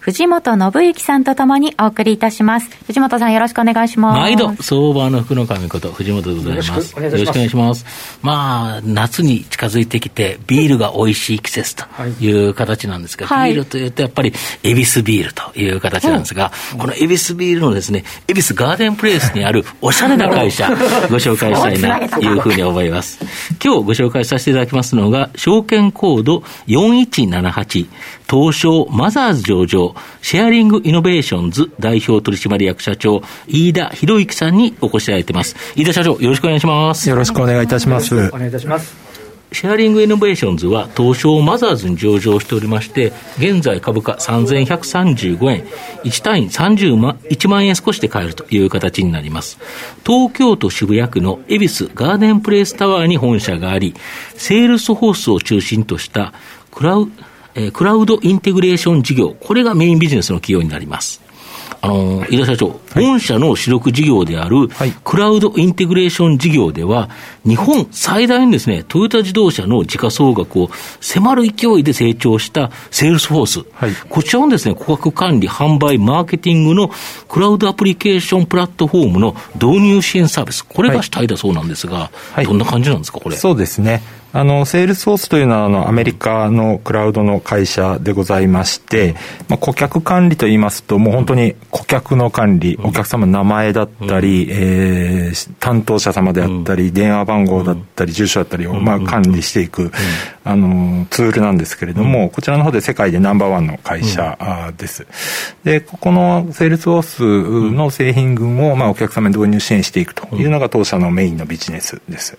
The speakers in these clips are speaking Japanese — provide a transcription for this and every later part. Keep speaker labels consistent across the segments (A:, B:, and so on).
A: 藤本信之さんとともにお送りいたします。藤本さんよろしくお願いします。
B: 毎度、相場の福の神こと藤本でございます。よろしくお願いします。まあ、夏に近づいてきて、ビールが美味しい季節という形なんですが、はい、ビールというとやっぱり、恵比寿ビールという形なんですが、この恵比寿ビールのですね、恵比寿ガーデンプレイスにあるおしゃれな会社、ご紹介したいなというふうに思います。今日ご紹介させていただきますのが、証券コード4178、東証マザーズ上場、シェアリングイノベーションズ代表取締役社長、飯田啓之さんにお越しいただいています。飯田社長、よろしくお願いします。
C: よろしくお願いいたします。
D: お願いいたします。
B: シェアリングイノベーションズは東証マザーズに上場しておりまして、現在株価3135円、1単位30万、1万円少しで買えるという形になります。東京都渋谷区の恵比寿ガーデンプレイスタワーに本社があり、セールスフォースを中心としたクラウえー、クラウドインテグレーション事業、これがメインビジネスの企業になります。あの、飯田社長、御社の主力事業である、クラウドインテグレーション事業では、日本最大にですね、トヨタ自動車の時価総額を迫る勢いで成長したセールスフォース。はい、こちらのですね、顧客管理、販売、マーケティングのクラウドアプリケーションプラットフォームの導入支援サービス。これが主体だそうなんですが、はい、どんな感じなんですか、これ？
C: そうですね。あの、セールスフォースというのは、あの、アメリカのクラウドの会社でございまして、まあ、顧客管理といいますと、もう本当に顧客の管理、お客様の名前だったり、えー、担当者様であったり、電話番号だったり、住所だったりを、まあ、管理していく、あの、ツールなんですけれども、こちらの方で世界でナンバーワンの会社です。で、ここのセールスフォースの製品群を、まあ、お客様に導入支援していくというのが当社のメインのビジネスです。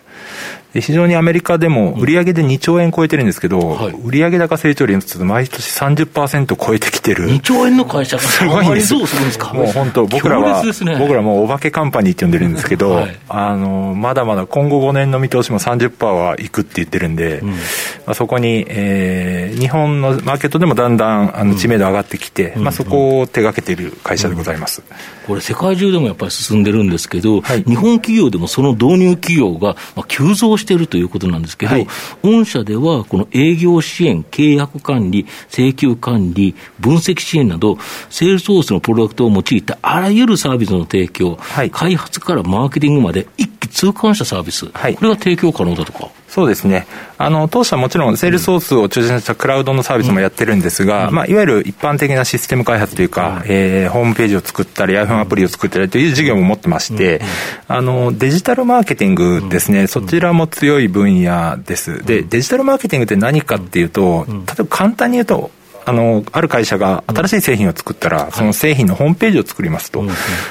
C: 非常にアメリカでも売上で2兆円超えてるんですけど、はい、売上高成長率毎年30%超えてきてる。
B: 2兆円の会社が
C: すごいんです。もう本当、僕らは、ね、僕らもお化けカンパニーって呼んでるんですけど、はい、あの、まだまだ今後5年の見通しも30%はいくって言ってるんで、うん、まあ、そこに、えー、日本のマーケットでもだんだんあの知名度上がってきて、うん、まあ、そこを手がけている会社でございます。うん、
B: これ世界中でもやっぱり進んでるんですけど、はい、日本企業でもその導入企業が急増しているということなんですけど、はい、御社ではこの営業支援、契約管理、請求管理、分析支援など、セールスフォースのプロダクトを用いたあらゆるサービスの提供、はい、開発からマーケティングまで一気通貫したサービス、はい、これが提供可能だとか？
C: そうですね。あの、当社はもちろん、セールスフォースを中心としたクラウドのサービスもやってるんですが、うん、まあ、いわゆる一般的なシステム開発というか、うん、えー、ホームページを作ったり、iPhone アプリを作ったりという事業も持ってまして、うん、あの、デジタルマーケティングですね、そちらも強い分野です。で、デジタルマーケティングって何かっていうと、例えば簡単に言うと、あの、ある会社が新しい製品を作ったら、その製品のホームページを作りますと。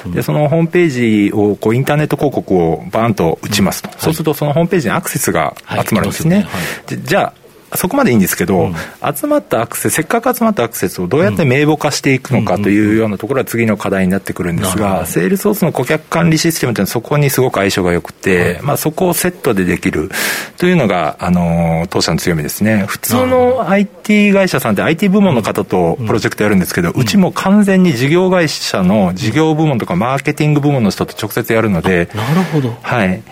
C: で、そのホームページを、こう、インターネット広告をバーンと打ちますと。そうすると、そのホームページにアクセスが集まるんですね。じゃあ、そこまでいいんですけど、うん、集まったアクセス、せっかく集まったアクセスをどうやって名簿化していくのかというようなところは次の課題になってくるんですが、セールスソースの顧客管理システムというのはそこにすごく相性が良くて、まあそこをセットでできるというのが、あの、当社の強みですね。普通の IT 会社さんって IT 部門の方とプロジェクトやるんですけど、うちも完全に事業会社の事業部門とかマーケティング部門の人と直接やるので、
B: なるほど。
C: はい。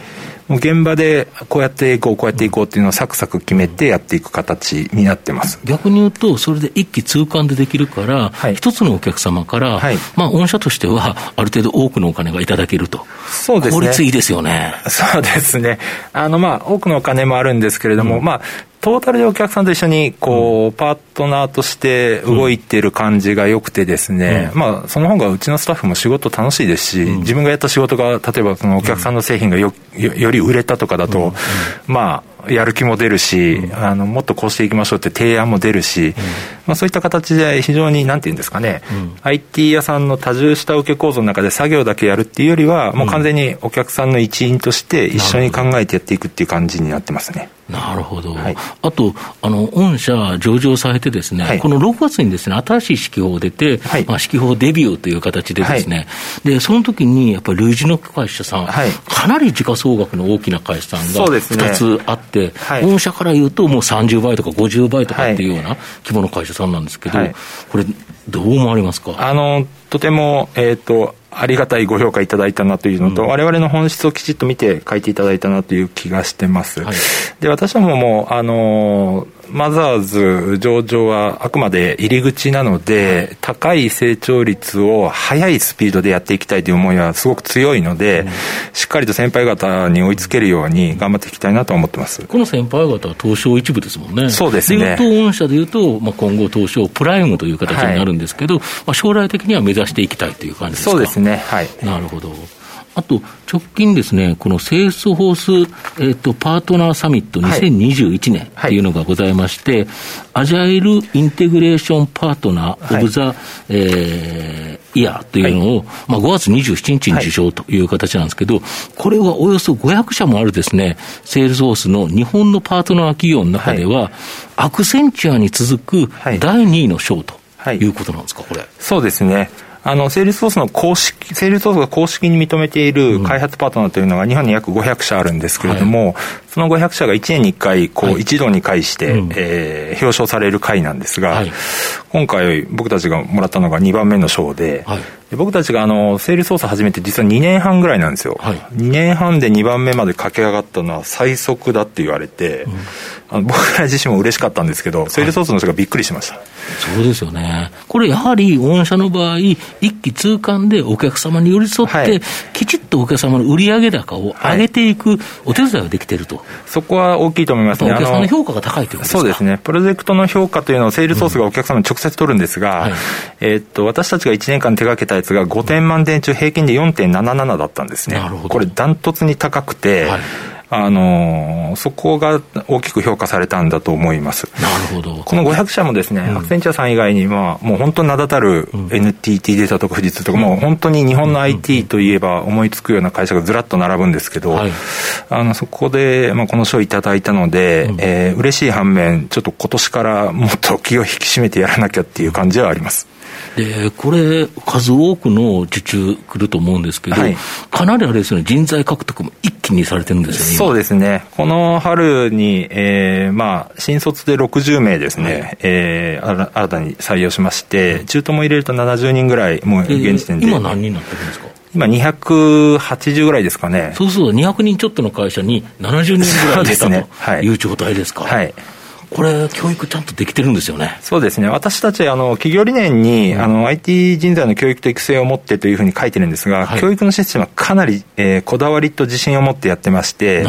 C: もう現場でこうやっていこう、こうやっていこうっていうのをサクサク決めてやっていく形になってます。
B: 逆に言うと、それで一気通貫でできるから、はい、一つのお客様から、はい、まあ、御社としては、ある程度多くのお金がいただけると。
C: そうですね。
B: 効率いいですよね。
C: そうですね。あの、まあ、多くのお金もあるんですけれども、うん、まあ、トータルでお客さんと一緒に、こう、うん、パートナーとして動いてる感じが良くてですね、うん、まあ、その方がうちのスタッフも仕事楽しいですし、うん、自分がやった仕事が、例えばそのお客さんの製品がよより売れたとかだと、まあ、やる気も出るし、うん、あのもっとこうしていきましょうって提案も出るし、うん、まあ、そういった形で非常になんていうんですかね、うん、IT 屋さんの多重下請け構造の中で作業だけやるっていうよりはもう完全にお客さんの一員として一緒に考えてやっていくっていう感じになってますね。
B: なるほど、はい、あと、あの御社上場されて、ですね、はい、この6月にですね新しい指揮法出て、はい、まあ、指揮法デビューという形で、ですね、でその時にやっぱり類似の会社さん、かなり時価総額の大きな会社さんが2つあって、ね、御社から言うと、もう30倍とか50倍とかっていうような規模の会社さんなんですけど、これ、どう思われますか？
C: あのとても、えーとありがたいご評価いただいたなというのと、うん、我々の本質をきちっと見て書いていただいたなという気がしてます。はい、で、私どもも、あのーマザーズ上場はあくまで入り口なので、高い成長率を速いスピードでやっていきたいという思いはすごく強いので、しっかりと先輩方に追いつけるように頑張っていきたいなと思ってます
B: この先輩方は東証一部ですもんね。
C: そうですね。
B: で、御社でいうと、まあ、今後東証プライムという形になるんですけど、はい、まあ、将来的には目指していきたいという感じですか？
C: そうですね。はい。
B: なるほど。あと、直近ですね、このセールスフォース、えーと、パートナーサミット2021年っていうのがございまして、はいはい、 Agile Integration Partner of the、はい、えー、 Year というのを、まあ、5月27日に受賞という形なんですけど、これはおよそ500社もあるですね、セールスフォースの日本のパートナー企業の中では、アクセンチュアに続く第2位の賞ということなんですか、これ。
C: そうですね。あの、セールスフォースの公式、セールスフォースが公式に認めている開発パートナーというのが日本に約500社あるんですけれども、はい、その500社が1年に1回、こう、一堂に会して、はい、えー、表彰される会なんですが、はい、今回僕たちがもらったのが2番目の賞で、はい、で僕たちがあの、セールスフォース始めて実は2年半ぐらいなんですよ。はい、2年半で2番目まで駆け上がったのは最速だって言われて、うんあの僕ら自身も嬉しかったんですけど、セールスフォースの人がびっくりしました。
B: そうですよね。これやはり御社の場合、一気通貫でお客様に寄り添って、はい、きちっとお客様の売上高を上げていくお手伝いができてると、はい、
C: そこは大きいと思いますね。
B: お客様の評価が高いということですか？
C: そうですね。プロジェクトの評価というのをセールスソースがお客様に直接取るんですが、うんはい、えー、っと、私たちが1年間手掛けたやつが5点満点中平均で4.77だったんですね。これダントツに高くて、はいあのそこが大きく評価されたんだと思います。
B: なるほど。
C: この500社もですね、うん、アクセンチャーさん以外に、まあ、もう本当に名だたる NTT データとか富士通とか、もう本当に日本の IT といえば思いつくような会社がずらっと並ぶんですけど、はい、あのそこで、まあ、この賞をいただいたので、うんえー、嬉しい反面、ちょっと今年からもっと気を引き締めてやらなきゃっていう感じはあります。
B: で、これ、数多くの受注来ると思うんですけど、はい、かなりあれですね、人材獲得も一気にされてるんですよね、
C: そうですね。この春に、えー、まあ、新卒で60名ですね、はい、えー、新たに採用しまして、中途も入れると70人ぐらい、もう現時点で。
B: 今何人になってるんですか？
C: 今280ぐらいですかね。
B: そうそう、200人ちょっとの会社に70人ぐらい入れたという状態ですか？
C: はい。
B: これ、教育ちゃんとできてるんですよね。
C: そうですね。私たち、あの、企業理念に、うん、あの、IT 人材の教育と育成を持ってというふうに書いてるんですが、はい、教育のシステムはかなり、えー、こだわりと自信を持ってやってまして。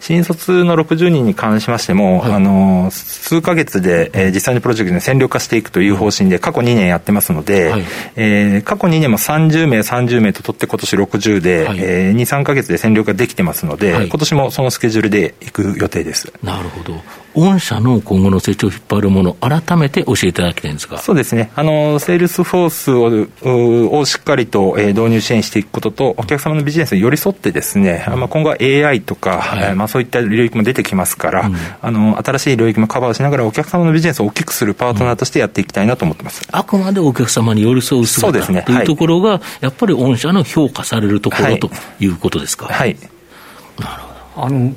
C: 新卒の60人に関しましても、はい、あの、数ヶ月で、えー、実際にプロジェクトに戦力化していくという方針で、過去2年やってますので、はい、えー、過去2年も30名、30名と取って今年60で、はい、えー、2、3ヶ月で戦力化できてますので、はい、今年もそのスケジュールで行く予定です。
B: なるほど。御社の今後の成長を引っ張るもの、改めて教えていただきたいんですが。
C: そうですね。あの、セールスフォースををしっかりと、えー、導入支援していくことと、お客様のビジネスに寄り添ってですね、うん、まあ、今後は AI とか、はい、まあ、そういった領域も出てきますから、うん、あの、新しい領域もカバーしながら、お客様のビジネスを大きくするパートナーとしてやっていきたいなと思ってます。
B: うん、あくまでお客様に寄り添う姿そうですね。というところが、やっぱり御社の評価されるところ、はい、ということですか？
C: はい。
D: なるほど。あの、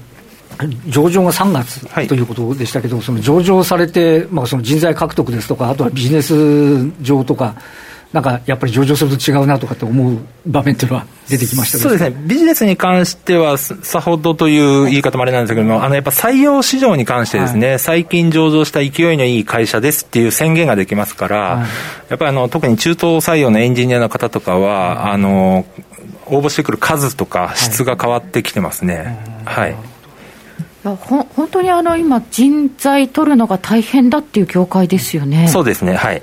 D: 上場が3月ということでしたけど、はい、その上場されて、まあ、その人材獲得ですとか、あとはビジネス上とか、なんかやっぱり上場すると違うなとかって思う場面っていうのは出てきました
C: そうですね、ビジネスに関しては、さほどという言い方もあれなんですけども、あのやっぱ採用市場に関してですね、はい、最近上場した勢いのいい会社ですっていう宣言ができますから、はい、やっぱりあの特に中東採用のエンジニアの方とかは、はい、あの応募してくる数とか質が変わってきてますね。はい
A: 本当にあの今、人材取るのが大変だっていう業界ですよね。
C: そうですね、はい。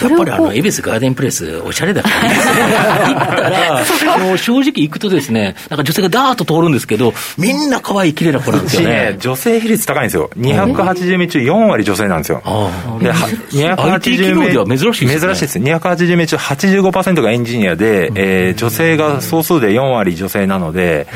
B: やっぱりあの、恵比寿ガーデンプレス、おしゃれだからね。行ったら、もう正直行くとですね、なんか女性がダーッと通るんですけど、みんな可愛い綺麗な子なんですよね。
C: 女性比率高いんですよ。280名中4割女性なんですよ。で、
B: 280名。では珍しいです、
C: ね、珍しいです。280名中85%がエンジニアで、えー、女性が総数で4割女性なので、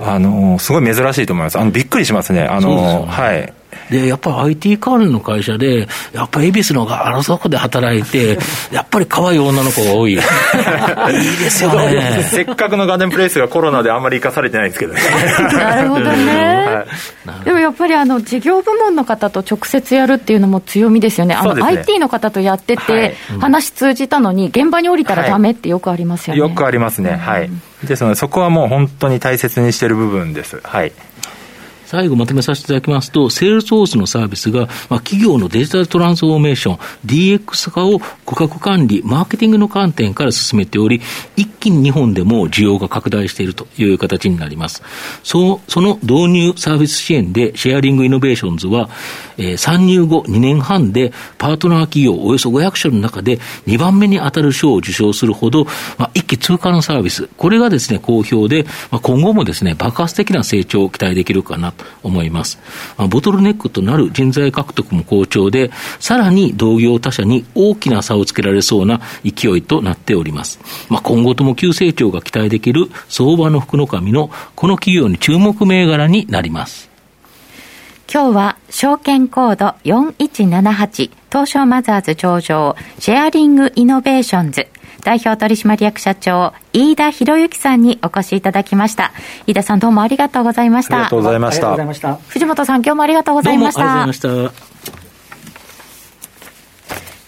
C: あの、すごい珍しいと思います。あの、びっくりしますね。あの、はい。
B: で、やっぱり IT 関連の会社で、やっぱり恵比寿のがあのそこで働いて、やっぱり可愛い女の子が多い。いいですよね。
C: せっかくのガーデンプレイスがコロナであんまり生かされてないんですけどね。
A: なるほどね。はい、でもやっぱりあの事業部門の方と直接やるっていうのも強みですよね。あの、ね、IT の方とやってて、話通じたのに、現場に降りたらダメってよくありますよね。
C: よくありますね。はい。ですので、そこはもう本当に大切にしてる部分です。はい。
B: 最後まとめさせていただきますと、セールスフォースのサービスが、まあ、企業のデジタルトランスフォーメーション、DX 化を顧客管理、マーケティングの観点から進めており、一気に日本でも需要が拡大しているという形になります。そその導入サービス支援で、シェアリングイノベーションズは、えー、参入後2年半で、パートナー企業およそ500社の中で2番目に当たる賞を受賞するほど、まあ、一気通過のサービス、これがですね、好評で、まあ、今後もですね、爆発的な成長を期待できるかな思います。まあ、ボトルネックとなる人材獲得も好調で、さらに同業他社に大きな差をつけられそうな勢いとなっております。まあ、今後とも急成長が期待できる相場の福の神のこの企業に注目銘柄になります。
A: 今日は証券コード4178東証マザーズ上場シェアリングイノベーションズ代表取締役社長、飯田博之さんにお越しいただきました。飯田さんどうもありがとうございました。あ
C: りがとうございました。
A: 藤本さん今日もありがとうございました。
B: ありがとうございました。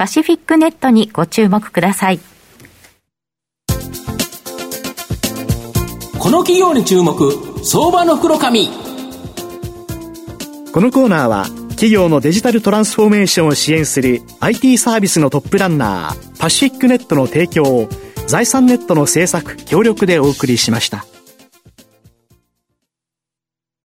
A: パシフィックネットにご注目ください。
E: この企業に注目、相場の袋紙。
F: このコーナーは企業のデジタルトランスフォーメーションを支援する IT サービスのトップランナーパシフィックネットの提供を財産ネットの政策協力でお送りしました。